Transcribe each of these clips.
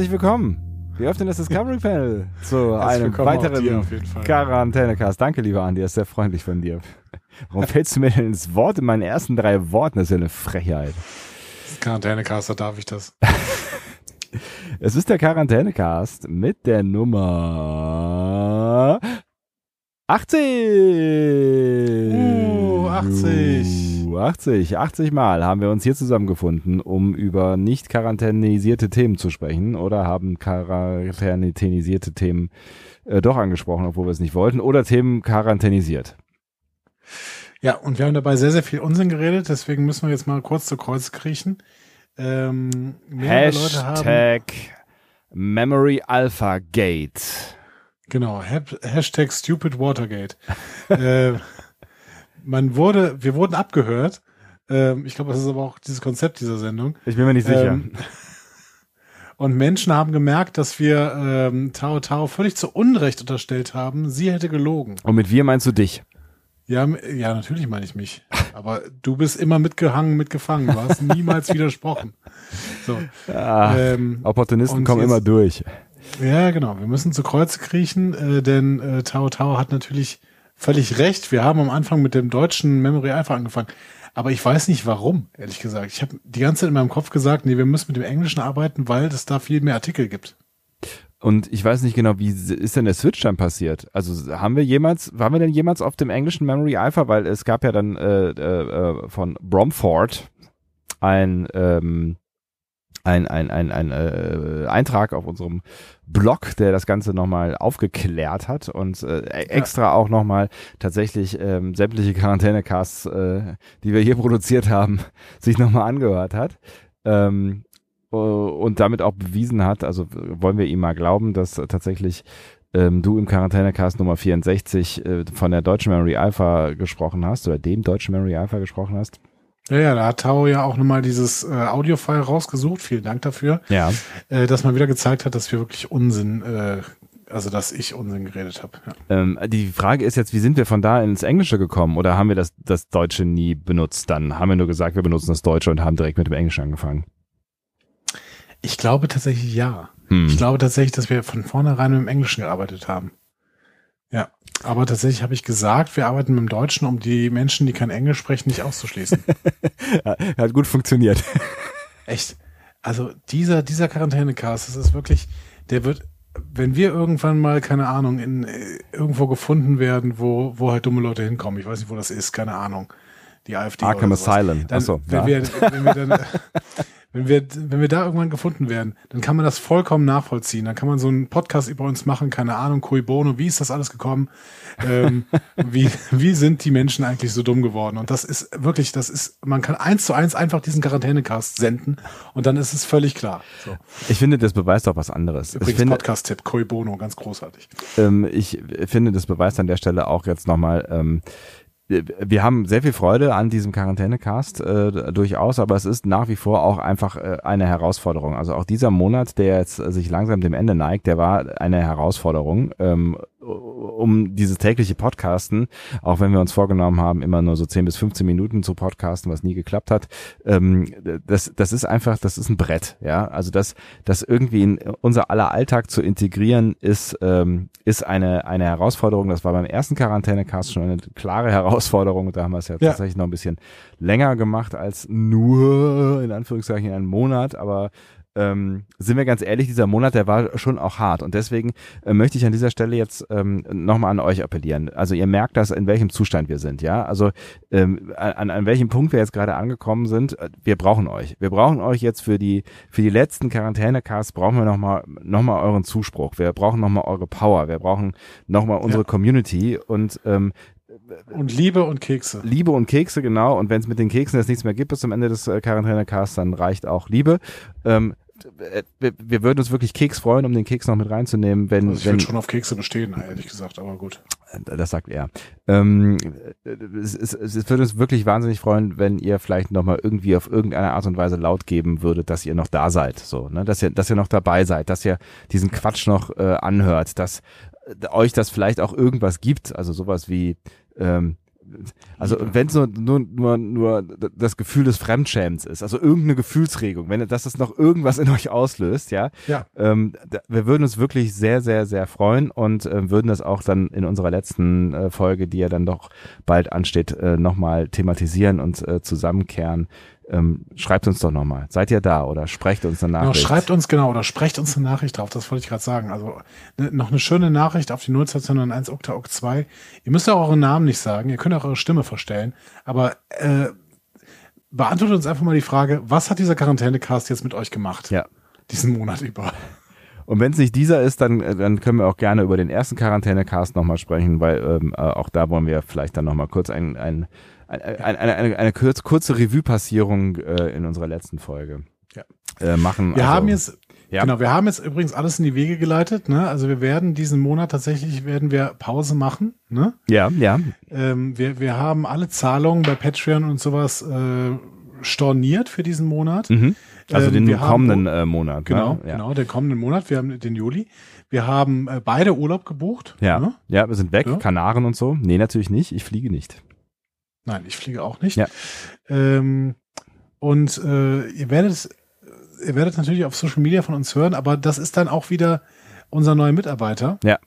Herzlich willkommen. Wir öffnen das Discovery Panel zu einem weiteren Quarantänecast. Danke, lieber Andi, das ist sehr freundlich von dir. Warum fällst du mir denn ins Wort in meinen ersten drei Worten? Das ist ja eine Frechheit. Quarantänecast, da darf ich das. es ist der Quarantänecast mit der Nummer 80. Uh, 80. 80. 80 Mal haben wir uns hier zusammengefunden, um über nicht quarantänisierte Themen zu sprechen oder haben quarantänisierte Themen äh, doch angesprochen, obwohl wir es nicht wollten, oder Themen quarantänisiert. Ja, und wir haben dabei sehr, sehr viel Unsinn geredet, deswegen müssen wir jetzt mal kurz zu Kreuz kriechen. Ähm, Hashtag Memory Alpha Gate. Genau, Hashtag Stupid Watergate. äh, man wurde, wir wurden abgehört. Ähm, ich glaube, das ist aber auch dieses Konzept dieser Sendung. Ich bin mir nicht sicher. Ähm, und Menschen haben gemerkt, dass wir ähm, Tao Tao völlig zu Unrecht unterstellt haben, sie hätte gelogen. Und mit wir meinst du dich? Ja, ja, natürlich meine ich mich. Aber du bist immer mitgehangen, mitgefangen. Du hast niemals widersprochen. So. Ah, ähm, Opportunisten kommen jetzt, immer durch. Ja, genau. Wir müssen zu Kreuze kriechen, äh, denn äh, Tao Tao hat natürlich völlig recht. Wir haben am Anfang mit dem deutschen Memory Alpha angefangen. Aber ich weiß nicht warum, ehrlich gesagt. Ich habe die ganze Zeit in meinem Kopf gesagt, nee, wir müssen mit dem Englischen arbeiten, weil es da viel mehr Artikel gibt. Und ich weiß nicht genau, wie ist denn der Switch dann passiert? Also haben wir jemals, waren wir denn jemals auf dem englischen Memory Alpha? Weil es gab ja dann äh, äh, von Bromford ein ähm, ein, ein, ein, ein äh, Eintrag auf unserem Blog, der das Ganze nochmal aufgeklärt hat und äh, e-, extra ja. auch nochmal tatsächlich ähm, sämtliche Quarantänecasts, äh, die wir hier produziert haben, sich nochmal angehört hat. Ähm, und damit auch bewiesen hat, also wollen wir ihm mal glauben, dass tatsächlich ähm, du im Quarantänecast Nummer 64 äh, von der deutschen Memory Alpha gesprochen hast oder dem deutschen Memory Alpha gesprochen hast. Ja, ja, da hat Tao ja auch nochmal dieses äh, Audio-File rausgesucht. Vielen Dank dafür. Ja. Äh, dass man wieder gezeigt hat, dass wir wirklich Unsinn, äh, also dass ich Unsinn geredet habe. Ja. Ähm, die Frage ist jetzt, wie sind wir von da ins Englische gekommen oder haben wir das, das Deutsche nie benutzt? Dann haben wir nur gesagt, wir benutzen das Deutsche und haben direkt mit dem Englischen angefangen. Ich glaube tatsächlich ja. Hm. Ich glaube tatsächlich, dass wir von vornherein mit dem Englischen gearbeitet haben. Ja. Aber tatsächlich habe ich gesagt, wir arbeiten mit dem Deutschen, um die Menschen, die kein Englisch sprechen, nicht auszuschließen. ja, hat gut funktioniert. Echt. Also dieser, dieser Quarantänecast, das ist wirklich, der wird, wenn wir irgendwann mal, keine Ahnung, in äh, irgendwo gefunden werden, wo, wo halt dumme Leute hinkommen, ich weiß nicht, wo das ist, keine Ahnung. Die AfD. Arkham Asylum. Dann, Achso, wenn, ja. wir, wenn wir dann wenn wir, wenn wir da irgendwann gefunden werden, dann kann man das vollkommen nachvollziehen. Dann kann man so einen Podcast über uns machen, keine Ahnung, Cui Bono, wie ist das alles gekommen? ähm, wie, wie sind die Menschen eigentlich so dumm geworden? Und das ist wirklich, das ist, man kann eins zu eins einfach diesen Quarantänecast senden und dann ist es völlig klar. So. Ich finde, das beweist auch was anderes. Übrigens Podcast-Tipp, Cui Bono, ganz großartig. Ähm, ich finde, das beweist an der Stelle auch jetzt nochmal, ähm, wir haben sehr viel Freude an diesem Quarantänecast äh, durchaus, aber es ist nach wie vor auch einfach äh, eine Herausforderung. Also auch dieser Monat, der jetzt sich langsam dem Ende neigt, der war eine Herausforderung. Ähm, um dieses tägliche Podcasten, auch wenn wir uns vorgenommen haben, immer nur so 10 bis 15 Minuten zu podcasten, was nie geklappt hat, ähm, das, das ist einfach, das ist ein Brett, ja. Also das, das irgendwie in unser aller Alltag zu integrieren, ist, ähm, ist eine, eine Herausforderung. Das war beim ersten Quarantänecast schon eine klare Herausforderung. Da haben wir es ja, ja, tatsächlich noch ein bisschen länger gemacht als nur, in Anführungszeichen, einen Monat, aber ähm, sind wir ganz ehrlich, dieser Monat, der war schon auch hart. Und deswegen äh, möchte ich an dieser Stelle jetzt ähm, nochmal an euch appellieren. Also ihr merkt das, in welchem Zustand wir sind, ja. Also ähm, an, an welchem Punkt wir jetzt gerade angekommen sind. Wir brauchen euch. Wir brauchen euch jetzt für die für die letzten Quarantänecasts brauchen wir nochmal noch mal euren Zuspruch. Wir brauchen nochmal eure Power. Wir brauchen nochmal unsere ja. Community und ähm, Und Liebe und Kekse. Liebe und Kekse, genau. Und wenn es mit den Keksen jetzt nichts mehr gibt bis zum Ende des äh, Quarantäne-Casts, dann reicht auch Liebe. Ähm, äh, wir, wir würden uns wirklich Keks freuen, um den Keks noch mit reinzunehmen, wenn, Also ich wenn würde schon auf Kekse bestehen, ehrlich gesagt, aber gut. das sagt er. Ähm, es, es, es würde uns wirklich wahnsinnig freuen, wenn ihr vielleicht noch mal irgendwie auf irgendeine Art und Weise laut geben würdet, dass ihr noch da seid, so, ne, dass ihr, dass ihr noch dabei seid, dass ihr diesen Quatsch noch äh, anhört, dass äh, euch das vielleicht auch irgendwas gibt, also sowas wie ähm, also wenn es nur, nur, nur, nur das Gefühl des Fremdschämens ist, also irgendeine Gefühlsregung, wenn dass das noch irgendwas in euch auslöst, ja, Ja. ähm, da, wir würden uns wirklich sehr, sehr, sehr freuen und äh, würden das auch dann in unserer letzten äh, Folge, die ja dann doch bald ansteht, äh, nochmal thematisieren und äh, zusammenkehren. Ähm, schreibt uns doch nochmal. Seid ihr da oder sprecht uns eine Genau, Nachricht? schreibt uns genau oder sprecht uns eine Nachricht drauf, das wollte ich gerade sagen. Also ne, noch eine schöne Nachricht auf die 0291 Okta Ok 2. Ihr müsst auch euren Namen nicht sagen, ihr könnt auch eure Stimme verstellen, aber äh, beantwortet uns einfach mal die Frage, was hat dieser Quarantäne-Cast jetzt mit euch gemacht? Ja. Diesen Monat über. Und wenn es nicht dieser ist, dann, äh, dann können wir auch gerne über den ersten Quarantäne-Cast nochmal sprechen, weil ähm, äh, auch da wollen wir vielleicht dann nochmal kurz ein, ein, eine, eine, eine kurz, kurze Revue-Passierung äh, in unserer letzten Folge Ja. äh, machen. Wir Also, haben jetzt ja. Genau, wir haben jetzt übrigens alles in die Wege geleitet. Ne? Also wir werden diesen Monat tatsächlich werden wir Pause machen. Ne? Ja, ja. Ähm, wir, wir haben alle Zahlungen bei Patreon und sowas äh, storniert für diesen Monat. Mhm. Also Ähm, den haben kommenden wohl- äh, Monat. Genau, ne? ja. genau, den kommenden Monat. Wir haben den Juli. Wir haben äh, beide Urlaub gebucht. Ja, Ne? ja, wir sind weg, Ja. Kanaren und so. Nee, natürlich nicht. Ich fliege nicht. Nein, ich fliege auch nicht. Ja. Ähm, und äh, ihr werdet ihr werdet natürlich auf Social Media von uns hören, aber das ist dann auch wieder unser neuer Mitarbeiter. Ja.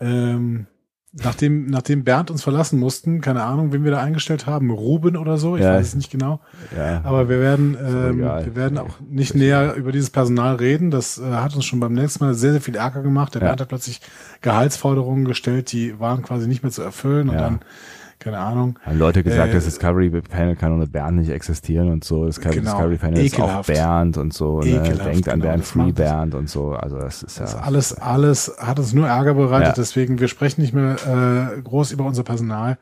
Ähm, nachdem, nachdem Bernd uns verlassen mussten, keine Ahnung, wen wir da eingestellt haben, Ruben oder so, ich Ja. weiß es nicht genau. Ja. Aber wir werden, ähm, wir werden auch nicht näher über dieses Personal reden. Das äh, hat uns schon beim letzten Mal sehr, sehr viel Ärger gemacht. Der Ja. Bernd hat plötzlich Gehaltsforderungen gestellt, die waren quasi nicht mehr zu erfüllen und dann, keine Ahnung. haben Leute gesagt, Äh, das Discovery Panel kann ohne Bernd nicht existieren und so. Das Genau. Discovery Panel ist auch Ekelhaft. Bernd und so. Ne? Ekelhaft, Denkt an genau. Bernd Free Bernd und so. Also das ist ja. Das alles, alles hat uns nur Ärger bereitet, Ja. deswegen wir sprechen nicht mehr äh, groß über unser Personal,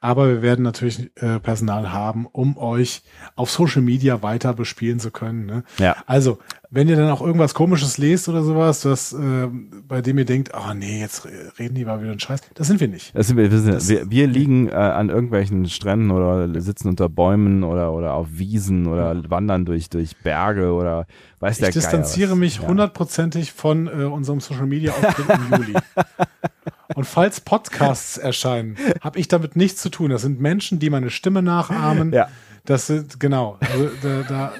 aber wir werden natürlich äh, Personal haben, um euch auf Social Media weiter bespielen zu können. Ne? Ja. Also, wenn ihr dann auch irgendwas Komisches lest oder sowas, das, äh, bei dem ihr denkt, oh nee, jetzt re- reden die mal wieder einen Scheiß, das sind wir nicht. Das sind wir, wir, sind, wir, wir liegen äh, an irgendwelchen Stränden oder sitzen unter Bäumen oder, oder auf Wiesen oder wandern durch, durch Berge oder weiß der Ich distanziere Geier was. mich Ja. hundertprozentig von äh, unserem Social Media Auftritt im Juli. Und falls Podcasts erscheinen, habe ich damit nichts zu tun. Das sind Menschen, die meine Stimme nachahmen. Ja. Das sind, genau. Also, da, da,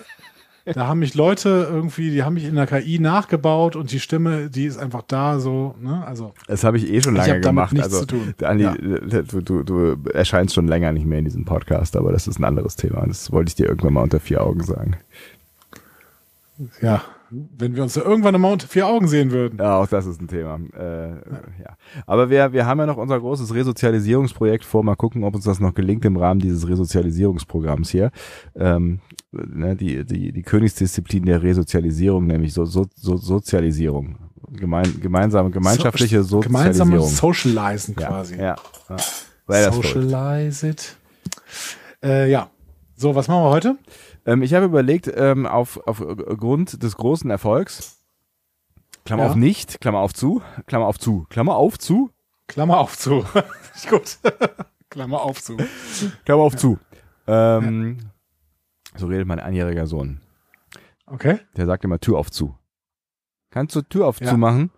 da haben mich Leute irgendwie, die haben mich in der KI nachgebaut und die Stimme, die ist einfach da so, ne? Also, Das habe ich eh schon Ich lange gemacht. nichts also, zu tun. Andi, Ja. du, du, du erscheinst schon länger nicht mehr in diesem Podcast, aber das ist ein anderes Thema. Das wollte ich dir irgendwann mal unter vier Augen sagen. ja, wenn wir uns da irgendwann mal unter vier Augen sehen würden. Ja, auch das ist ein Thema. Äh, ja. Aber wir, wir haben ja noch unser großes Resozialisierungsprojekt vor. Mal gucken, ob uns das noch gelingt im Rahmen dieses Resozialisierungsprogramms hier. Ähm, ne, die, die, die Königsdisziplin der Resozialisierung, nämlich so, so, so Sozialisierung. Gemein, gemeinsame, gemeinschaftliche So, Sozialisierung. gemeinsames Socializen ja, quasi. Ja. ja. Verrückt. Socialize it. Äh, ja. So, was machen wir heute? Ähm, ich habe überlegt, ähm, auf, auf Grund des großen Erfolgs, Klammer Ja. auf nicht, Klammer auf zu, Klammer auf zu, Klammer auf zu, Klammer auf zu. Gut. Klammer auf zu. Klammer auf zu. Ähm, So redet mein einjähriger Sohn. Okay. Der sagt immer Tür auf zu. Kannst du Tür auf Ja. zu machen?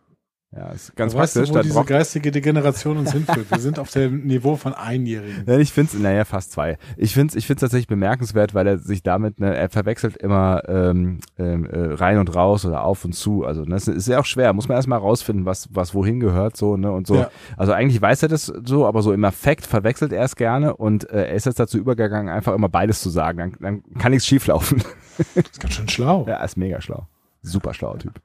Ja, ist ganz Da weißt praktisch. du, wo diese braucht- geistige Degeneration uns hinführt. Wir sind auf dem Niveau von Einjährigen. Ja, ich find's, naja, fast zwei. Ich find's, ich find's tatsächlich bemerkenswert, weil er sich damit, ne, er verwechselt immer ähm, ähm, äh, rein und raus oder auf und zu. Also das ist ja auch schwer. Muss man erstmal rausfinden, was was wohin gehört so ne und so. Ja. Also eigentlich weiß er das so, aber so im Affekt verwechselt er es gerne und äh, er ist jetzt dazu übergegangen, einfach immer beides zu sagen. Dann, dann kann nichts schieflaufen. Das ist ganz schön schlau. ja, er ist mega schlau, super schlauer Typ.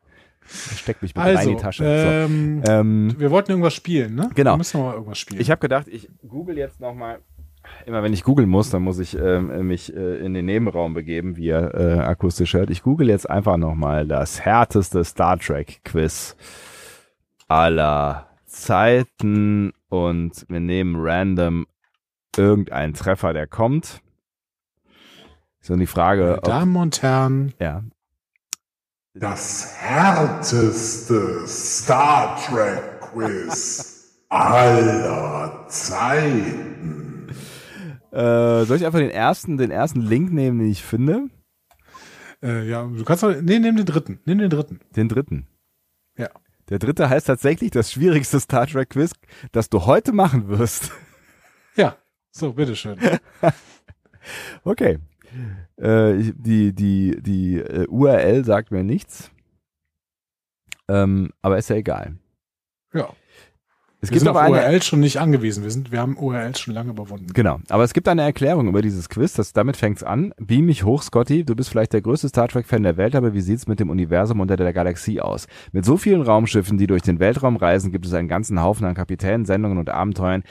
Steckt mich mit also, in die Tasche. Ähm, so. ähm, wir wollten irgendwas spielen, ne? Genau. Wir müssen mal irgendwas spielen. Ich habe gedacht, ich google jetzt nochmal. Immer wenn ich googeln muss, dann muss ich ähm, mich äh, in den Nebenraum begeben, wie ihr äh, akustisch hört. Ich google jetzt einfach nochmal das härteste Star Trek Quiz aller Zeiten und wir nehmen random irgendeinen Treffer, der kommt. So die Frage, Meine ob, Damen und Herren, ja, Das härteste Star Trek Quiz aller Zeiten. äh, soll ich einfach den ersten, den ersten Link nehmen, den ich finde? äh, ja, du kannst doch, nee, nimm den dritten, nimm den dritten. Den dritten. Ja. Der dritte heißt tatsächlich das schwierigste Star Trek Quiz, das du heute machen wirst. Ja, so, bitteschön. Okay. Äh, die die, die äh, URL sagt mir nichts. Ähm, aber ist ja egal. Ja. Es Wir gibt sind aber auf URLs schon nicht angewiesen. Wir, sind, wir haben URLs schon lange überwunden. Genau, aber es gibt eine Erklärung über dieses Quiz, das, damit fängt's an. Beam mich hoch, Scotty, du bist vielleicht der größte Star Trek-Fan der Welt, aber wie sieht's mit dem Universum unter der Galaxie aus? Mit so vielen Raumschiffen, die durch den Weltraum reisen, gibt es einen ganzen Haufen an Kapitänen, Sendungen und Abenteuern,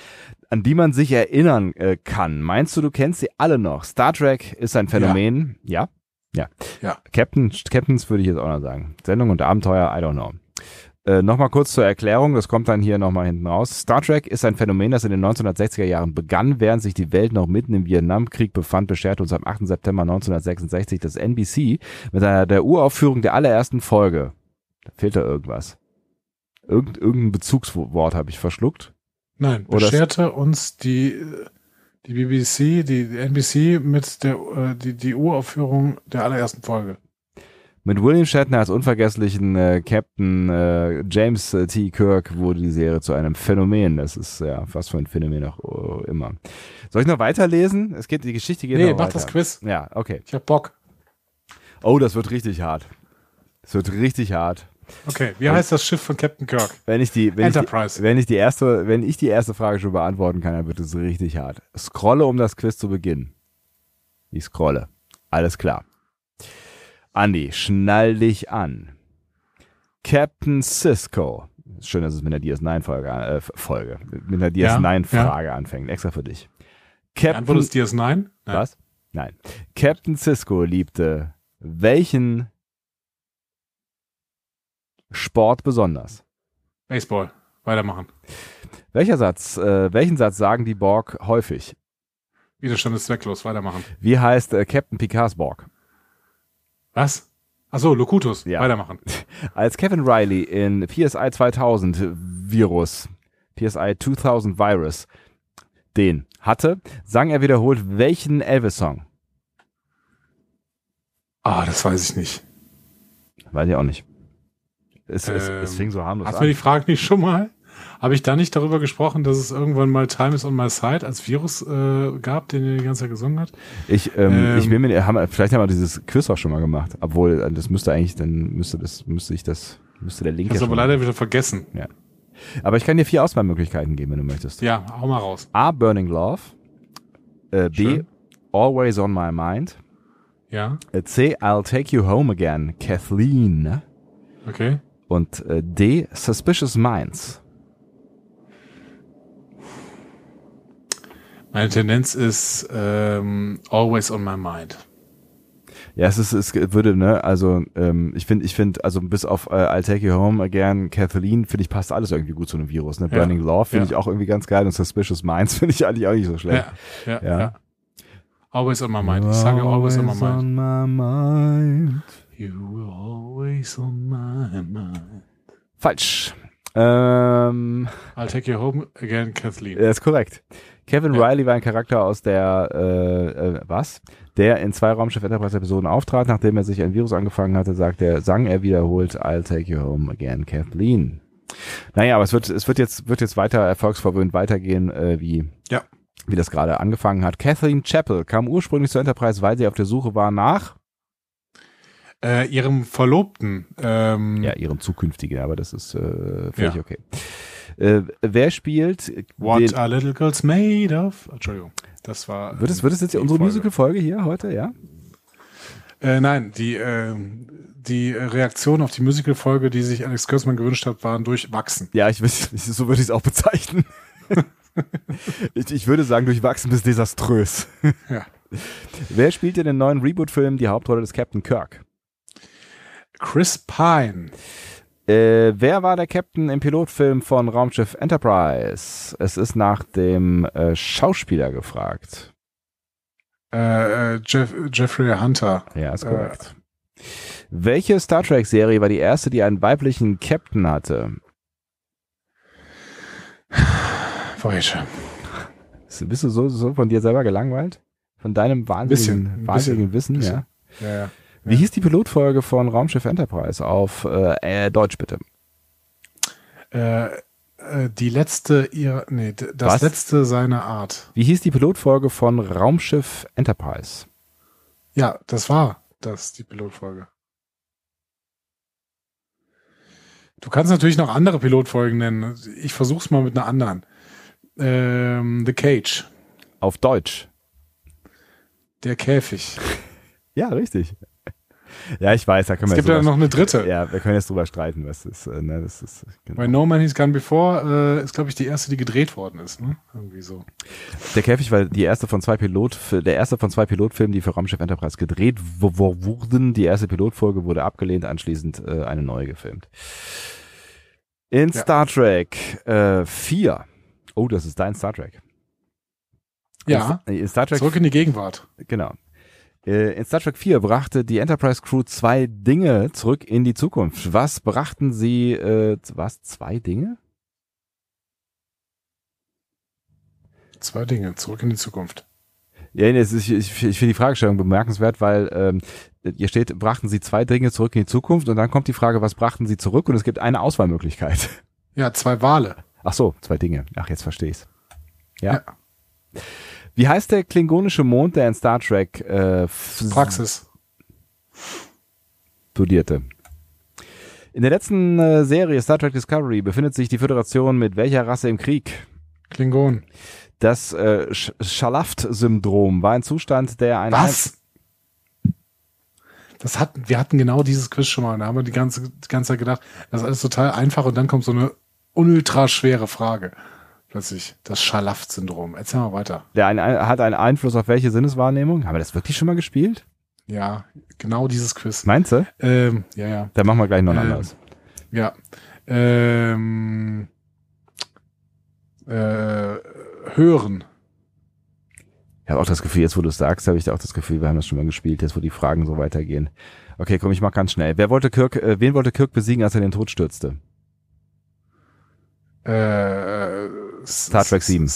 an die man sich erinnern äh, kann. Meinst du, du kennst sie alle noch? Star Trek ist ein Phänomen, ja? Ja. Ja. Captain, Captains würde ich jetzt auch noch sagen. Sendung und Abenteuer, I don't know. Äh, Nochmal kurz zur Erklärung, das kommt dann hier nochmal hinten raus. Star Trek ist ein Phänomen, das in den 1960er Jahren begann, während sich die Welt noch mitten im Vietnamkrieg befand, bescherte uns am 8. September 1966 das NBC mit einer, der Uraufführung der allerersten Folge. Da fehlt da irgendwas. Irgend, irgendein Bezugswort habe ich verschluckt. Nein, bescherte uns die, die BBC, die, die NBC mit der, äh, die, die Uraufführung der allerersten Folge. Mit William Shatner als unvergesslichen äh, Captain äh, James äh, T. Kirk wurde die Serie zu einem Phänomen. Das ist ja fast für ein Phänomen auch äh, immer. Soll ich noch weiterlesen? Es geht, die Geschichte geht Nee, noch mach weiter. das Quiz. Ja, okay. Ich hab Bock. Oh, das wird richtig hart. Das wird richtig hart. Okay, wie heißt das Schiff von Captain Kirk? Wenn ich die, wenn ich die, Enterprise. wenn ich die erste, wenn ich die erste Frage schon beantworten kann, dann wird es richtig hart. Scrolle, um das Quiz zu beginnen. Ich scrolle. Alles klar. Andi, schnall dich an. Captain Cisco. Schön, dass es mit einer DS9-Folge, äh, Folge, mit einer Ja, DS9-Frage anfängt. Extra für dich. Captain, Antwort ist DS9? Nein. was? Nein. Captain Cisco liebte welchen Sport besonders? Baseball. Weitermachen. Welcher Satz, äh, welchen Satz sagen die Borg häufig? Widerstand ist zwecklos. Weitermachen. Wie heißt äh, Captain Picards Borg? Was? Achso, Locutus. Ja. Weitermachen. Als Kevin Riley in PSI 2000 Virus, PSI 2000 Virus, den hatte, sang er wiederholt welchen Elvis-Song? Ah, das weiß ich nicht. Weiß ich auch nicht. Es, es, es Ähm, fing so harmlos Hatten wir die an. Frage nicht schon mal? Habe ich da nicht darüber gesprochen, dass es irgendwann mal Time is on my side als Virus äh, gab, den er die ganze Zeit gesungen hat? Ich, ähm, ähm, ich will mir, haben, vielleicht haben wir dieses Quiz auch schon mal gemacht, obwohl äh, das müsste eigentlich, dann müsste das, müsste ich das, müsste der Link habe ja aber leider wieder vergessen. Aber ich kann dir vier Auswahlmöglichkeiten geben, wenn du möchtest. Ja, hau mal raus. A. Burning Love. Äh, B. Schön. Always on my mind. Ja, Äh, C. I'll take you home again, Kathleen. okay. Und äh, D. Suspicious Minds. Meine Tendenz ist ähm, always on my mind. Ja, es ist, es würde, ne, also ähm, ich finde, ich finde, also bis auf äh, I'll take you home again, Kathleen, finde ich, passt alles irgendwie gut zu einem Virus. Ne? Ja. Burning Love finde Ja. ich auch irgendwie ganz geil und Suspicious Minds finde ich eigentlich auch nicht so schlecht. Ja, ja, Ja. Always on my mind. Ich sage always on my mind. on my mind. You were always on my mind. Falsch. Ähm, I'll take you home again, Kathleen. Er ist korrekt. Kevin Ja. Riley war ein Charakter aus der, äh, äh, was? Der in zwei Raumschiff Enterprise Episoden auftrat, nachdem er sich ein Virus angefangen hatte, sagt er, sang er wiederholt, I'll take you home again, Kathleen. Naja, aber es wird, es wird jetzt, wird jetzt weiter erfolgsverwöhnt weitergehen, äh, wie, Ja. wie das gerade angefangen hat. Kathleen Chappell kam ursprünglich zur Enterprise, weil sie auf der Suche war nach, Äh, ihrem Verlobten. Ähm, ja, ihrem zukünftigen, aber das ist, äh, völlig Ja. okay. Äh, wer spielt What are little girls made of? Entschuldigung. Das war. wird es, wird es jetzt unsere Folge. Musical-Folge hier heute, ja? Äh, nein, die, ähm, die äh, Reaktion auf die Musical-Folge, die sich Alex Kurtzman gewünscht hat, waren durchwachsen. Ja, ich, weiß- so würde ich es auch bezeichnen. ich, ich würde sagen, durchwachsen bis desaströs. Ja. Wer spielt in den neuen Reboot-Film die Hauptrolle des Captain Kirk? Chris Pine. Äh, wer war der Captain im Pilotfilm von Raumschiff Enterprise? Es ist nach dem äh, Schauspieler gefragt. Äh, äh, Jeff, Jeffrey Hunter. Ja, ist Äh. korrekt. Welche Star Trek-Serie war die erste, die einen weiblichen Captain hatte? Voyager. Bist du so, so von dir selber gelangweilt? Von deinem wahnsinnigen, Bisschen, wahnsinnigen bisschen, Wissen, bisschen. ja. Ja, ja. Wie hieß die Pilotfolge von Raumschiff Enterprise auf äh, äh, Deutsch bitte? Äh, äh, die letzte ihrer, nee, das Was? letzte seiner Art. Wie hieß die Pilotfolge von Raumschiff Enterprise? Ja, das war das, die Pilotfolge. Du kannst natürlich noch andere Pilotfolgen nennen. Ich versuch's mal mit einer anderen. Ähm, The Cage. Auf Deutsch. Der Käfig. Ja, richtig. Ja, ich weiß, da können Es wir gibt ja noch eine dritte. Ja, wir können jetzt drüber streiten, was ist, äh, ne, das ist, genau. Bei No Man He's Gone Before äh, ist, glaube ich, die erste, die gedreht worden ist. Ne? Irgendwie so. Der Käfig war die erste von zwei Pilot, der erste von zwei Pilotfilmen, die für Raumschiff Enterprise gedreht wurden. Die erste Pilotfolge wurde abgelehnt, anschließend äh, eine neue gefilmt. In Ja. Star Trek äh, 4. Oh, das ist dein Star Trek. Ja, in Star Trek zurück in die Gegenwart. Genau. Äh, In Star Trek 4 brachte die Enterprise Crew zwei Dinge zurück in die Zukunft. Was brachten sie, äh, was, zwei Dinge? Zwei Dinge, zurück in die Zukunft. Ja, nee, ist, ich, ich finde die Fragestellung bemerkenswert, weil ähm, hier steht, brachten sie zwei Dinge zurück in die Zukunft und dann kommt die Frage, was brachten sie zurück und es gibt eine Auswahlmöglichkeit. Ja, zwei Wale. Ach so, zwei Dinge. Ach, jetzt verstehe ich's. Ja. Ja. Wie heißt der klingonische Mond, der in Star Trek äh, Praxis. studierte? In der letzten äh, Serie Star Trek Discovery befindet sich die Föderation mit welcher Rasse im Krieg? Klingon. Das äh, Sch Schalaft-Syndrom war ein Zustand, der ein Was? Das hatten, wir hatten genau dieses Quiz schon mal. Da haben wir die ganze, die ganze Zeit gedacht, das ist alles total einfach und dann kommt so eine ultra schwere Frage. Plötzlich. Das Schalaft-Syndrom. Erzähl mal weiter. der ein, hat einen Einfluss auf welche Sinneswahrnehmung? Haben wir das wirklich schon mal gespielt? Ja, genau dieses Quiz. Meinst du? Ähm, ja, ja. Dann machen wir gleich noch ein Ähm, anderes. Ja. Ähm, äh, hören. Ich habe auch das Gefühl, jetzt wo du es sagst, habe ich da auch das Gefühl, wir haben das schon mal gespielt, jetzt wo die Fragen so weitergehen. Okay, komm, ich mach ganz schnell. Wer wollte Kirk, äh, wen wollte Kirk besiegen, als er den Tod stürzte? Äh, Star Trek 7.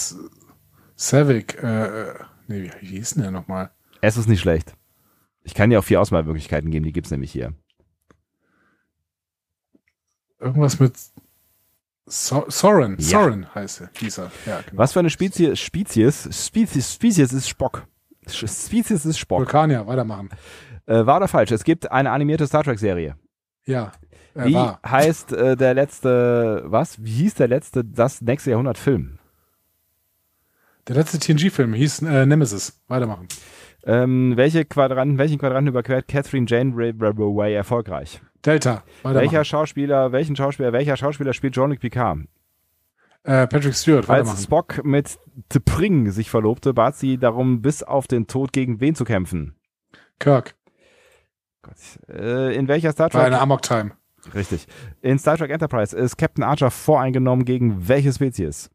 Savick, äh, nee, wie, hieß denn der nochmal? Es ist nicht schlecht. Ich kann dir auch vier Auswahlmöglichkeiten geben, die gibt's nämlich hier. Irgendwas mit so Soren. Ja. Soren heißt er, hieß er. Ja, genau. Was für eine Spezies, Spezies, Spezies, Spezies ist Spock. Spezies ist Spock. Vulkanier, weitermachen. Äh, wahr oder falsch? Es gibt eine animierte Star Trek Serie. Ja, äh, Wie war. heißt äh, der letzte, was? Wie hieß der letzte, das nächste Jahrhundert Film? Der letzte TNG-Film hieß äh, Nemesis. Weitermachen. Ähm, welche Quadranten, welchen Quadranten überquert Catherine Jane Way erfolgreich? Delta. Welcher Schauspieler, welchen Schauspieler, welcher Schauspieler spielt Jean-Luc Picard? Äh, Patrick Stewart. Als. Spock mit T'Pring sich verlobte, bat sie darum, bis auf den Tod gegen wen zu kämpfen? Kirk. Gott. Äh, in welcher Star Bei Trek? einer Amok-Time. Richtig. In Star Trek Enterprise ist Captain Archer voreingenommen gegen welche Spezies?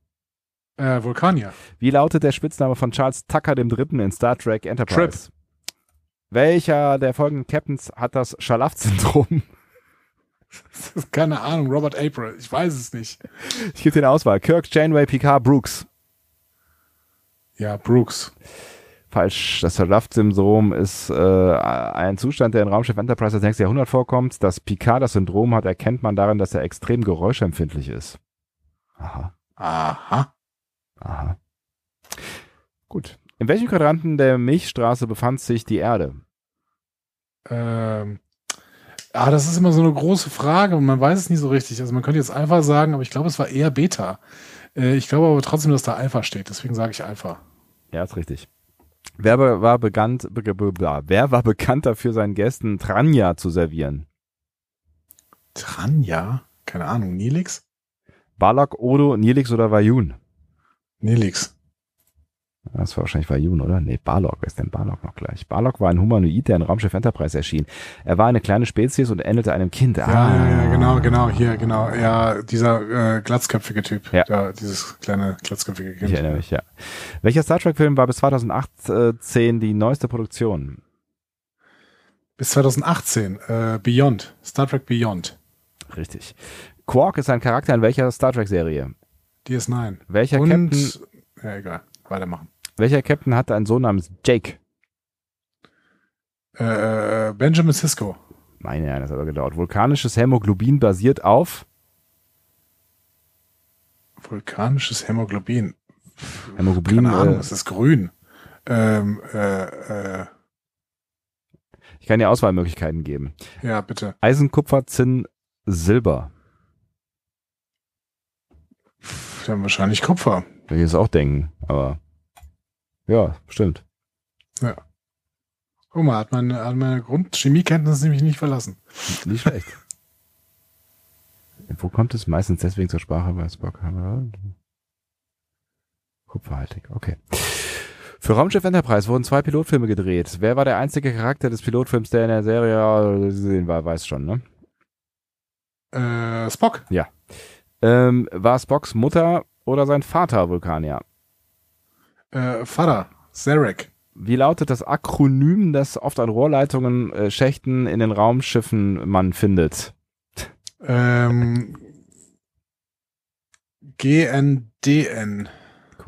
Äh, Vulkanier. Wie lautet der Spitzname von Charles Tucker dem Dritten in Star Trek Enterprise? Welcher der folgenden Captains hat das Schalaft-Syndrom? Keine Ahnung, Robert April. Ich weiß es nicht. Ich gebe dir eine Auswahl. Kirk, Janeway, Picard, Brooks. Ja, Brooks. Falsch. Das Schalaft-Syndrom ist äh, ein Zustand, der in Raumschiff Enterprise das nächste Jahrhundert vorkommt. Das Picard das Syndrom hat, erkennt man daran, dass er extrem geräuschempfindlich ist. Aha. Aha. Aha. Gut. In welchem Quadranten der Milchstraße befand sich die Erde? Ähm, ah, das ist immer so eine große Frage und man weiß es nicht so richtig. Also man könnte jetzt Alpha sagen, aber ich glaube, es war eher Beta. Äh, ich glaube aber trotzdem, dass da Alpha steht. Deswegen sage ich Alpha. Ja, ist richtig. Wer war bekannt, wer war bekannt dafür, seinen Gästen Tranja zu servieren? Tranja? Keine Ahnung. Nilix? Balak, Odo, Nilix oder Vayun? Nilix. Das war wahrscheinlich Vayun, oder? Nee, Barlog. Wer ist denn Barlog noch gleich? Barlog war ein Humanoid, der in Raumschiff Enterprise erschien. Er war eine kleine Spezies und ähnelte einem Kind. Ja, ja, ja, genau, genau, hier, genau. Ja, dieser äh, glatzköpfige Typ. Ja. Da, dieses kleine glatzköpfige Kind. Ich erinnere mich, ja. Welcher Star Trek-Film war bis 2018 die neueste Produktion? Bis 2018, äh, Beyond, Star Trek Beyond, Richtig. Quark ist ein Charakter in welcher Star Trek-Serie? DS9. Welcher Und, Captain, ja, egal, weitermachen. welcher Captain hatte einen Sohn namens Jake? Äh, Benjamin Sisko. Meine Herren, das hat aber gedauert. Vulkanisches Hämoglobin basiert auf Vulkanisches Hämoglobin. Hämoglobin. Keine Ahnung, Äh, es ist grün. Ähm, äh, äh, ich kann dir Auswahlmöglichkeiten geben. ja, bitte. Eisen, Kupfer, Zinn, Silber. Wir haben wahrscheinlich Kupfer. Würde ich jetzt auch denken, aber ja, stimmt. Guck mal, hat meine, hat meine Grundchemiekenntnis nämlich nicht verlassen. Nicht schlecht. Wo kommt es meistens deswegen zur Sprache bei Spock? Kupferhaltig, okay. Für Raumschiff Enterprise wurden zwei Pilotfilme gedreht. Wer war der einzige Charakter des Pilotfilms, der in der Serie gesehen war, weiß schon, ne? Äh, Spock. Ähm, war Spocks Mutter oder sein Vater Vulkanier? Äh, Vater. Zarek. Wie lautet das Akronym, das oft an Rohrleitungen, äh, Schächten in den Raumschiffen man findet? Ähm, GNDN.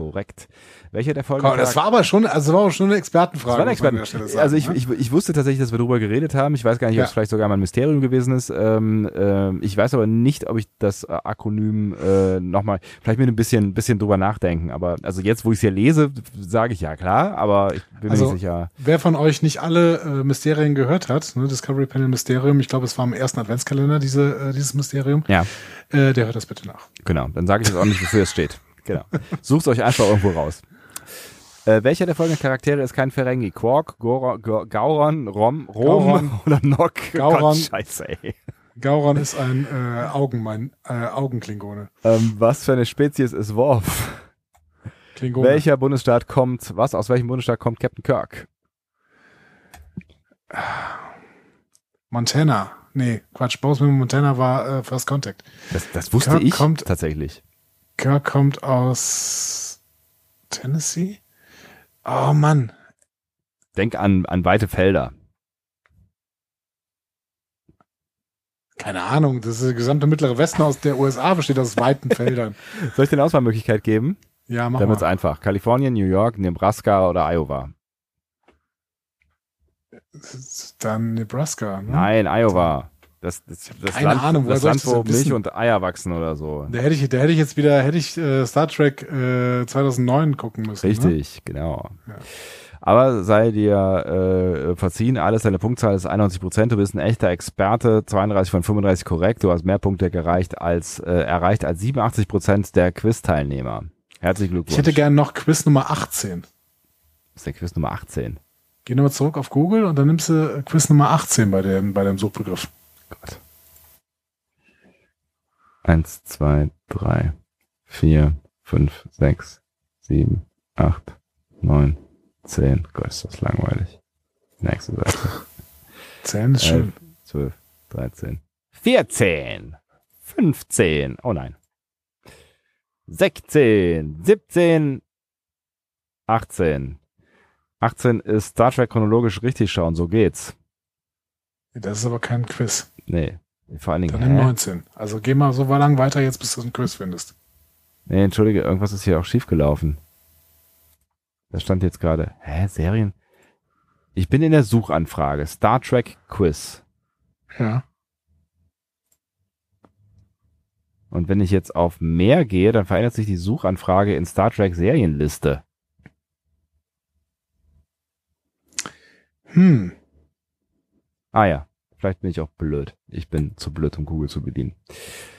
Korrekt. Welcher der folgenden Das war aber schon, also war schon eine Expertenfrage. Das war eine Experten. sagen, also ich, ne? ich, ich wusste tatsächlich, dass wir darüber geredet haben. Ich weiß gar nicht, ob es Ja. vielleicht sogar mal ein Mysterium gewesen ist. Ähm, ähm, ich weiß aber nicht, ob ich das äh, Akronym äh, nochmal, vielleicht mit ein bisschen, bisschen drüber nachdenken. Aber also jetzt, wo ich es hier lese, sage ich ja klar, aber ich bin mir Also- nicht sicher. Wer von euch nicht alle äh, Mysterien gehört hat, ne, Discovery Panel Mysterium, ich glaube, es war im ersten Adventskalender, diese, äh, dieses Mysterium, Ja, äh, der hört das bitte nach. genau. Dann sage ich jetzt auch nicht, wofür es steht. Genau. Sucht euch einfach irgendwo raus. Äh, welcher der folgenden Charaktere ist kein Ferengi? Quark, Goro, Go- Gauron, Rom, Rom Gauron. oder Nock? Gauron. Gott, scheiße, ey. Gauron ist ein äh, Augenmann, äh, Augenklingone. Ähm, was für eine Spezies ist Worf? Klingone. Welcher Bundesstaat kommt, was, aus welchem Bundesstaat kommt Captain Kirk? Montana. Nee, Quatsch, Bozeman, Montana war äh, First Contact. Das, das wusste Kirk ich kommt- tatsächlich. Kirk kommt aus Tennessee? Oh Mann. Denk an, an weite Felder. Keine Ahnung, das ist der gesamte mittlere Westen aus der USA besteht aus weiten Feldern. Soll ich dir eine Auswahlmöglichkeit geben? Ja, mach Dann mal. einfach. Kalifornien, New York, Nebraska oder Iowa? Dann Nebraska. Ne? Nein, Iowa. Das, das, das keine Land, Ahnung, das Land, wo Milch und Eier wachsen oder so. Da hätte ich, da hätte ich jetzt wieder, hätte ich äh, Star Trek äh, 2009 gucken müssen. Ne? Richtig, genau. Ja. Aber sei dir äh, verziehen, alles deine Punktzahl ist 91 Prozent. Du bist ein echter Experte, 32 von 35 korrekt. Du hast mehr Punkte gereicht als äh, erreicht als 87 Prozent der Quiz-Teilnehmer. Herzlichen Glückwunsch. Ich hätte gern noch Quiz Nummer 18. Das ist der Quiz Nummer 18. Geh nochmal zurück auf Google und dann nimmst du Quiz Nummer 18 bei dem, bei dem Suchbegriff. Gott. Eins, zwei, drei, vier, fünf, sechs, sieben, acht, neun, zehn. Gott, ist das langweilig. Nächste Seite. Zählen ist schön. 12, 13, 14, 15, oh nein. 16, 17, 18. 18 ist Star Trek chronologisch richtig schauen, so geht's. Das ist aber kein Quiz. Nee, vor allen Dingen. Dann nimm hä? 19. Also geh mal so lang weiter jetzt, bis du einen Quiz findest. Nee, entschuldige, irgendwas ist hier auch schiefgelaufen. Da stand jetzt gerade, hä, Serien? Ich bin in der Suchanfrage. Star Trek Quiz. Ja. Und wenn ich jetzt auf mehr gehe, dann verändert sich die Suchanfrage in Star Trek Serienliste. Hm. Ah ja, vielleicht bin ich auch blöd. Ich bin zu blöd, um Google zu bedienen.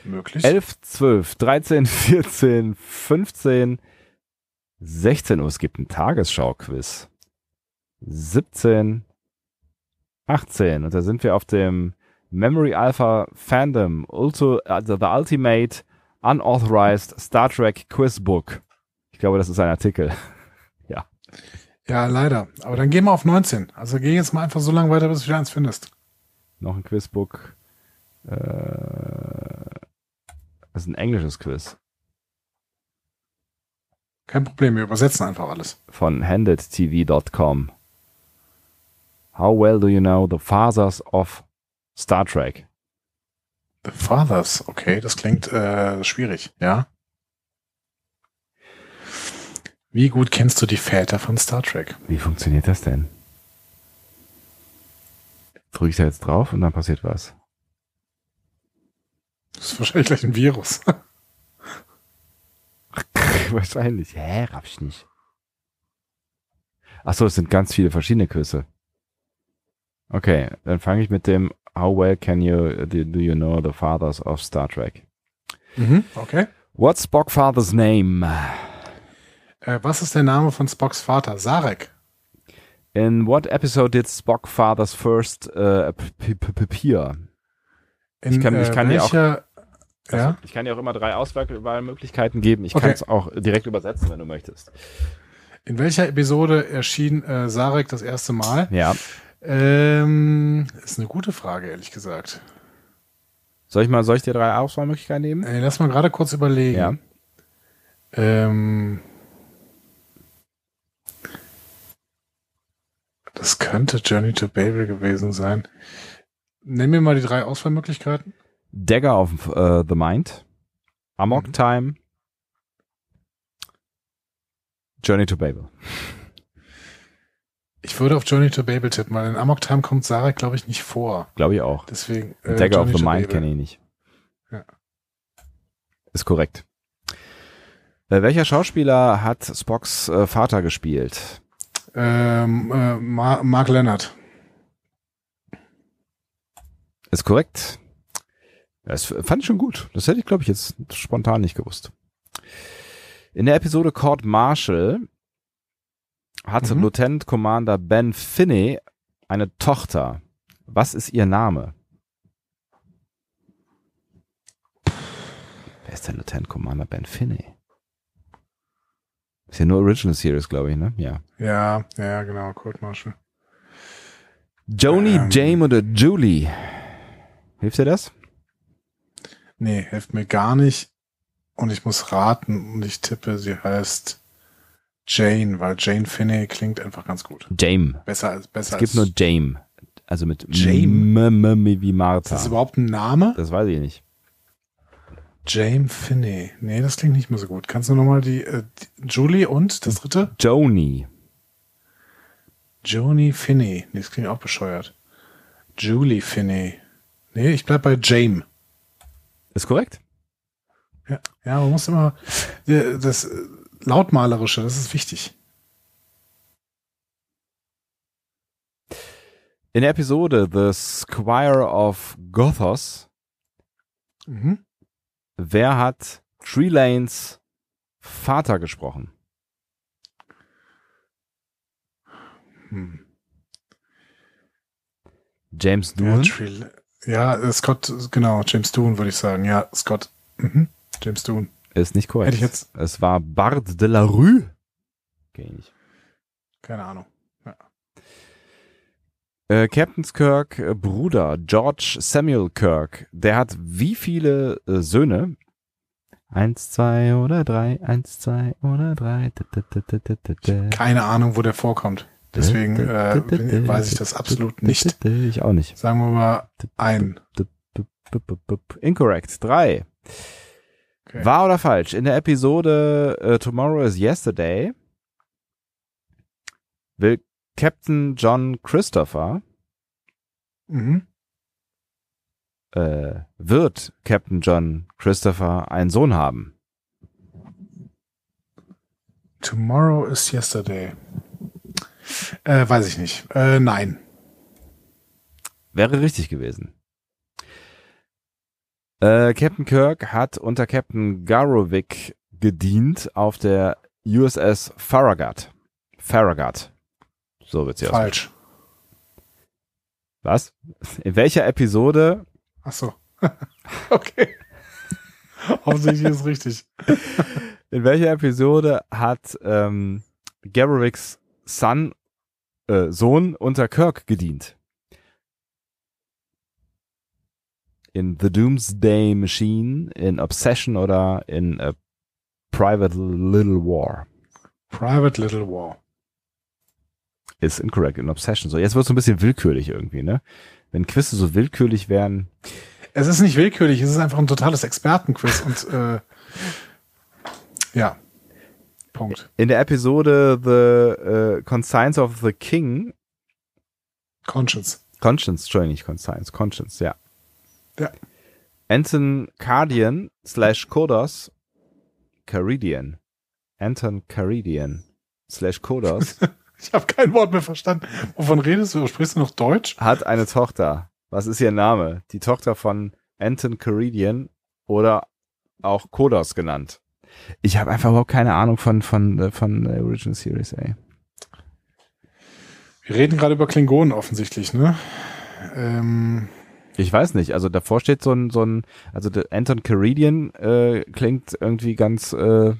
Möglich. 11, 12, 13, 14, 15, 16 Uhr. Es gibt ein Tagesschau-Quiz. 17, 18. Und da sind wir auf dem Memory Alpha Fandom, also The Ultimate Unauthorized Star Trek Quiz Book. Ich glaube, das ist ein Artikel. ja. Ja, leider. Aber dann gehen wir auf 19. Also geh jetzt mal einfach so lange weiter, bis du wieder eins findest. Noch ein Quizbook. Äh, das ist ein englisches Quiz Kein Problem, wir übersetzen einfach alles. von handedtv.com. How well do you know the fathers of Star Trek? The Fathers, okay, das klingt äh, schwierig, ja. Wie gut kennst du die Väter von Star Trek? Wie funktioniert das denn? Drücke ich da jetzt drauf und dann passiert was. Das ist wahrscheinlich gleich ein Virus. Wahrscheinlich. Hä, raff ich nicht. Ach so, es sind ganz viele verschiedene Quizze. Okay, dann fange ich mit dem How well can you do, do you know the fathers of Star Trek? mhm, okay. What's Spock father's name? Äh, was ist der Name von Spocks Vater? Sarek. In what episode did Spock father's first uh, p- appear? In, Ich kann- ich äh, kann dir auch- welcher, ja, Also, ich kann dir auch immer drei Auswahlmöglichkeiten geben. Ich Okay. kann es auch direkt übersetzen, wenn du möchtest. in welcher Episode erschien äh, Sarek das erste Mal? Ja. Ähm, ist eine gute Frage, ehrlich gesagt. Soll ich mal, soll ich dir drei Auswahlmöglichkeiten nehmen? Äh, lass mal gerade kurz überlegen. Ja. Ähm, das könnte Journey to Babel gewesen sein. Nenn mir mal die drei Auswahlmöglichkeiten. Dagger of uh, the Mind, Amok Mhm. Time, Journey to Babel. Ich würde auf Journey to Babel tippen, weil in Amok Time kommt Sarek, glaube ich, nicht vor. Glaube ich auch. Deswegen. äh, Dagger of Journey the to Mind kenne ich nicht. Ja. Ist korrekt. Äh, welcher Schauspieler hat Spocks äh, Vater gespielt? Ähm, äh, Ma Mark Leonard. Ist korrekt. Das fand ich schon gut. Das hätte ich, glaube ich, jetzt spontan nicht gewusst. In der Episode Court Marshall hat Mhm. Lieutenant Commander Ben Finney eine Tochter. Was ist ihr Name? Wer ist der Lieutenant Commander Ben Finney? Ist ja nur Original Series, glaube ich, ne? Ja. Ja, ja, genau, Court Marshall. Joni, Ähm. Jame oder Julie? Hilft dir das? Nee, hilft mir gar nicht. Und ich muss raten und ich tippe, sie heißt Jane, weil Jane Finney klingt einfach ganz gut. Jame. Besser als besser Es gibt nur Jame. Also mit Jame? M, M, M wie ist Martha. das überhaupt ein Name? Das weiß ich nicht. Jane Finney. Nee, das klingt nicht mehr so gut. Kannst du nochmal die, äh, die Julie und das dritte? Joni. Joni Finney. Nee, das klingt auch bescheuert. Julie Finney. Nee, ich bleib bei Jame. Ist korrekt. Ja, ja man muss immer äh, das äh, Lautmalerische, das ist wichtig. In der Episode The Squire of Gothos, Mhm. Wer hat Tree Lanes Vater gesprochen? Hm. James Ja, Doohan? Ja, äh, Scott, genau, James Doohan würde ich sagen. Ja, Scott. Mhm. James Doohan. Ist nicht korrekt. Hätte ich jetzt- Es war Bart de la Rue. Kenn ich nicht. Keine Ahnung. Äh, Captain Kirk äh, Bruder George Samuel Kirk, der hat wie viele äh, Söhne? Eins, zwei oder drei, eins, zwei oder drei. Da, da, da, da, da, da, da. Keine Ahnung, wo der vorkommt. Deswegen äh, weiß ich das absolut nicht. Ich auch nicht. Sagen wir mal ein. Incorrect. Drei. Okay. Wahr oder falsch? In der Episode äh, Tomorrow is Yesterday will Captain John Christopher Mhm. äh, wird Captain John Christopher einen Sohn haben. Tomorrow is yesterday. Äh, weiß ich nicht. Äh, nein. Wäre richtig gewesen. Äh, Captain Kirk hat unter Captain Garovic gedient auf der USS Farragut. Farragut. So wird sie aus. Falsch. Was? In welcher Episode Ach so. okay. Offensichtlich ist es richtig. In welcher Episode hat ähm, Garovics Son, äh, Sohn unter Kirk gedient. In The Doomsday Machine, in Obsession oder in A Private Little War. Private Little War. Ist incorrect, in Obsession. So, jetzt wird es so ein bisschen willkürlich irgendwie, ne? Wenn Quizze so willkürlich wären. Es ist nicht willkürlich, es ist einfach ein totales Expertenquiz und äh, ja. Punkt. In der Episode The uh, Conscience of the King, Conscience. Conscience, Entschuldigung, nicht Conscience, Conscience, ja. Ja. Anton Cardian slash Kodos Caridian. Anton Caridian slash Kodos Ich habe kein Wort mehr verstanden. Wovon redest du? Sprichst du noch Deutsch? hat eine Tochter. Was ist ihr Name? Die Tochter von Anton Caridian oder auch Kodos genannt. Ich habe einfach überhaupt keine Ahnung von von äh, von der Original Series, ey. Wir reden gerade über Klingonen offensichtlich, ne? Ähm, Ich weiß nicht, also davor steht so ein, so ein, also der Anton Caridian äh, klingt irgendwie ganz, äh,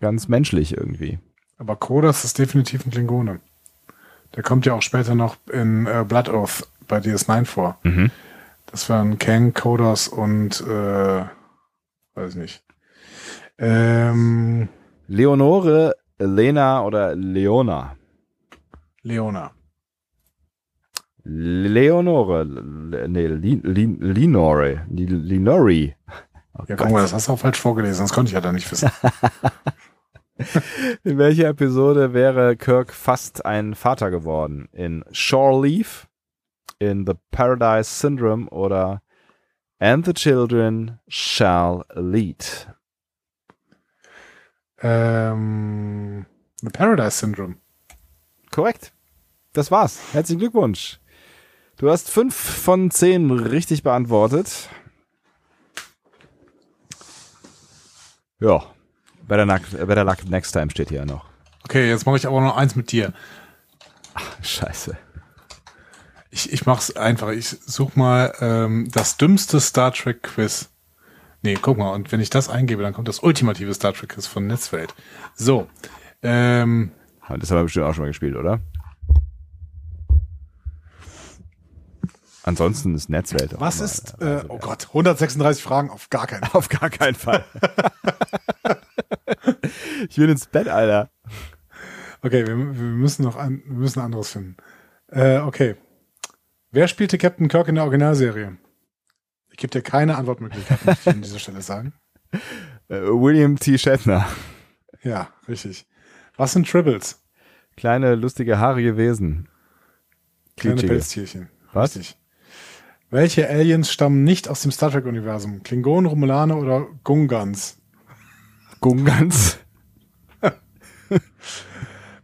ganz menschlich irgendwie. Aber Kodas ist definitiv ein Klingone. Der kommt ja auch später noch in äh, Blood Oath bei DS9 vor. Mhm. Das waren Kang, Kodas und äh, weiß nicht. Ähm, Leonore, Lena oder Leona? Leona. Leonore, Le- nee, Li- Li- Linore, Li- Linori. Oh Ja, guck mal, das hast du auch falsch vorgelesen, das konnte ich ja da nicht wissen. In welcher Episode wäre Kirk fast ein Vater geworden? In Shore Leave, in The Paradise Syndrome oder And the Children Shall Lead? ähm, The Paradise Syndrome. Korrekt. Das war's. Herzlichen Glückwunsch. Du hast fünf von zehn richtig beantwortet. Ja. Better luck, better luck next time steht hier noch. Okay, jetzt mache ich aber noch eins mit dir. Scheiße. Ich, ich mach's einfach. Ich such mal ähm, das dümmste Star Trek Quiz. Nee, guck mal, und wenn ich das eingebe, dann kommt das ultimative Star Trek Quiz von Netzwelt. So. Ähm, Das haben wir bestimmt auch schon mal gespielt, oder? Ansonsten ist Netzwelt. auch was immer- ist, äh, oh Gott, 136 Fragen auf gar keinen Fall. Auf gar keinen Fall. ich will ins Bett, Alter. Okay, wir, wir müssen noch ein, wir müssen anderes finden. Äh, okay. Wer spielte Captain Kirk in der Originalserie? Ich gebe dir keine Antwortmöglichkeit, möchte ich an dieser Stelle sagen. Äh, William T. Shatner. Ja, richtig. Was sind Tribbles? Kleine, lustige, haarige Wesen. Kleine. Pelztierchen. Was? Richtig. Welche Aliens stammen nicht aus dem Star Trek-Universum? Klingonen, Romulaner oder Gungans? Gungans.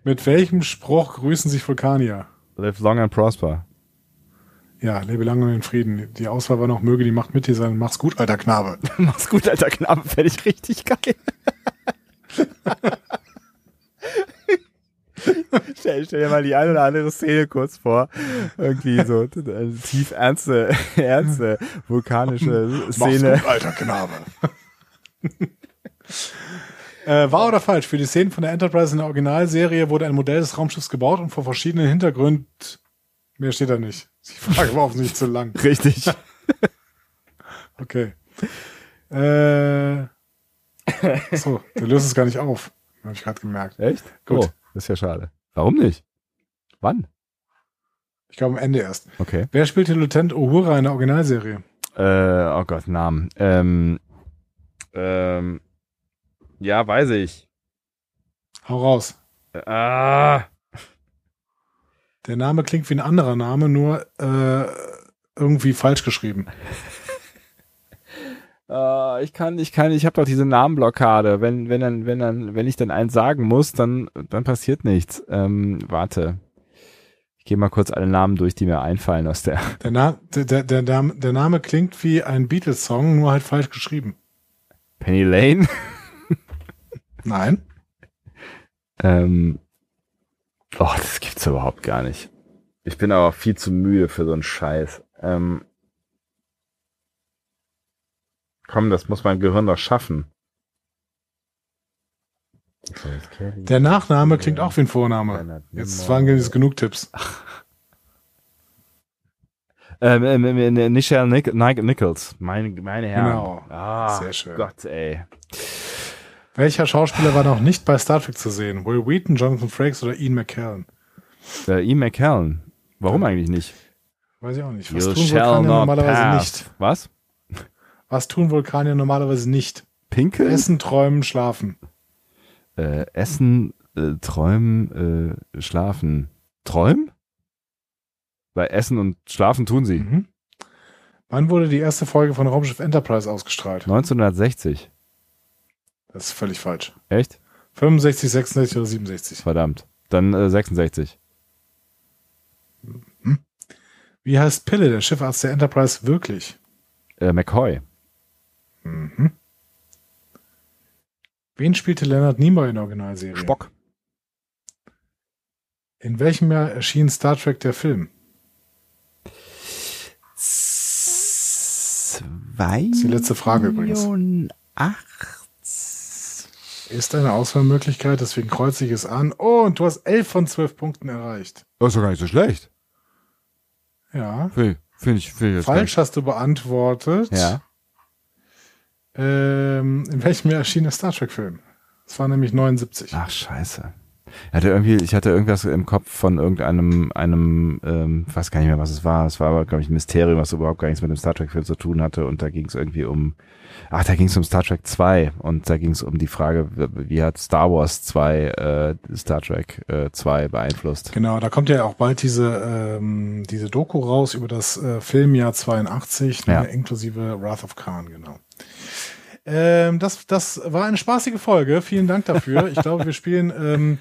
Mit welchem Spruch grüßen sich Vulkanier? Live long and prosper. Ja, lebe lange und in Frieden. Die Auswahl war noch, möge die Macht mit dir sein. Mach's gut, alter Knabe. Mach's gut, alter Knabe, fände ich richtig geil. stell, stell dir mal die eine oder andere Szene kurz vor. Irgendwie so tief ernste, ernste vulkanische Mach's Szene. gut, alter Knabe. Äh, wahr oder falsch? Für die Szenen von der Enterprise in der Originalserie wurde ein Modell des Raumschiffs gebaut und vor verschiedenen Hintergründen. Mehr steht da nicht. Die Frage war offensichtlich zu lang. Richtig. Okay. Äh, so, der löst es gar nicht auf. Habe ich gerade gemerkt. Echt? Gut. Oh, das ist ja schade. Warum nicht? Wann? Ich glaube am Ende erst. Okay. Wer spielte Lieutenant Uhura in der Originalserie? Äh, oh Gott, Namen. Ähm, ähm, ja, weiß ich. Hau raus. Ah. Der Name klingt wie ein anderer Name, nur äh, irgendwie falsch geschrieben. Äh, ich kann, ich kann, ich habe doch diese Namenblockade. Wenn, wenn dann, wenn dann, wenn ich dann eins sagen muss, dann, dann passiert nichts. Ähm, warte. Ich gehe mal kurz alle Namen durch, die mir einfallen aus der. Der, Na der, der, der, Name- der Name klingt wie ein Beatles-Song, nur halt falsch geschrieben. Penny Lane. Nein. Ähm, oh, das gibt's überhaupt gar nicht. Ich bin aber viel zu müde für so einen Scheiß. Ähm, komm, das muss mein Gehirn doch schaffen. Der Nachname klingt auch wie ein Vorname. Jetzt waren genug Tipps. Ähm, ähm, ähm, Nichelle Nic Nic Nichols. Meine, meine Herren. Genau. Ah, Sehr schön. Gott, ey. Welcher Schauspieler war noch nicht bei Star Trek zu sehen? Will Wheaton, Jonathan Frakes oder Ian McKellen? Äh, Ian McKellen. Warum eigentlich nicht? Weiß ich auch nicht. Was You tun Vulkanier normalerweise pass. nicht? Was? Was tun Vulkanier normalerweise nicht? Pinkeln? Essen, träumen, schlafen. Äh, essen, äh, träumen, äh, schlafen. Träumen? Weil Essen und Schlafen tun sie. Mhm. Wann wurde die erste Folge von Raumschiff Enterprise ausgestrahlt? 1960. Das ist völlig falsch. Echt? 65, 66 oder 67? Verdammt. Dann äh, 66. Wie heißt Pille, der Schiffarzt der Enterprise, wirklich? Äh, McCoy. Mhm. Wen spielte Leonard Nimoy in der Originalserie? Spock. In welchem Jahr erschien Star Trek der Film? Zwei. ist die letzte Frage übrigens. Acht. Ist eine Auswahlmöglichkeit, deswegen kreuze ich es an. Oh, und du hast 11 von 12 Punkten erreicht. Das ist doch gar nicht so schlecht. Ja. Finde find ich, find ich Falsch hast du beantwortet. nicht. Ähm, in welchem Jahr erschien der Star Trek-Film? Das war nämlich 79. Ja. Ach, scheiße. Ich hatte irgendwie, ich hatte irgendwas im Kopf von irgendeinem, einem, ähm, weiß gar nicht mehr, was es war. Es war aber, glaube ich, ein Mysterium, was überhaupt gar nichts mit dem Star Trek-Film zu tun hatte. Und da ging es irgendwie um, ach, da ging es um Star Trek 2 und da ging es um die Frage, wie hat Star Wars 2 äh, Star Trek äh, 2 beeinflusst. Genau, da kommt ja auch bald diese, ähm, diese Doku raus über das äh, Filmjahr 82, Ja. inklusive Wrath of Khan, genau. Ähm, das, das war eine spaßige Folge. Vielen Dank dafür. Ich glaube, wir spielen ähm,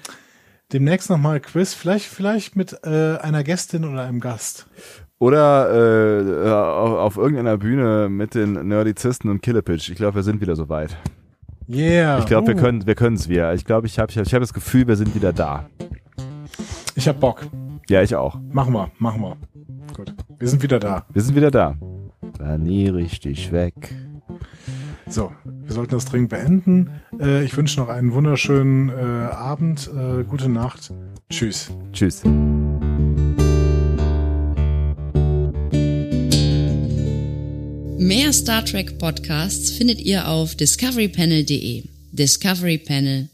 demnächst nochmal Quiz, vielleicht, vielleicht mit äh, einer Gästin oder einem Gast. Oder äh, auf, auf irgendeiner Bühne mit den Nerdizisten und Killepitch. Ich glaube, wir sind wieder soweit. Yeah. Ich glaube, wir Uh, können wir können es wieder. Ich glaube, ich habe ich hab, ich hab das Gefühl, wir sind wieder da. Ich hab Bock. Ja, ich auch. Machen wir, machen wir. Gut. Wir sind wieder da. Wir sind wieder da. War nie richtig weg. So, wir sollten das dringend beenden. Äh, ich wünsche noch einen wunderschönen äh, Abend, äh, gute Nacht. Tschüss. Tschüss. Mehr Star Trek Podcasts findet ihr auf discoverypanel.de. Discovery Panel.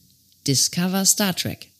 Discover Star Trek.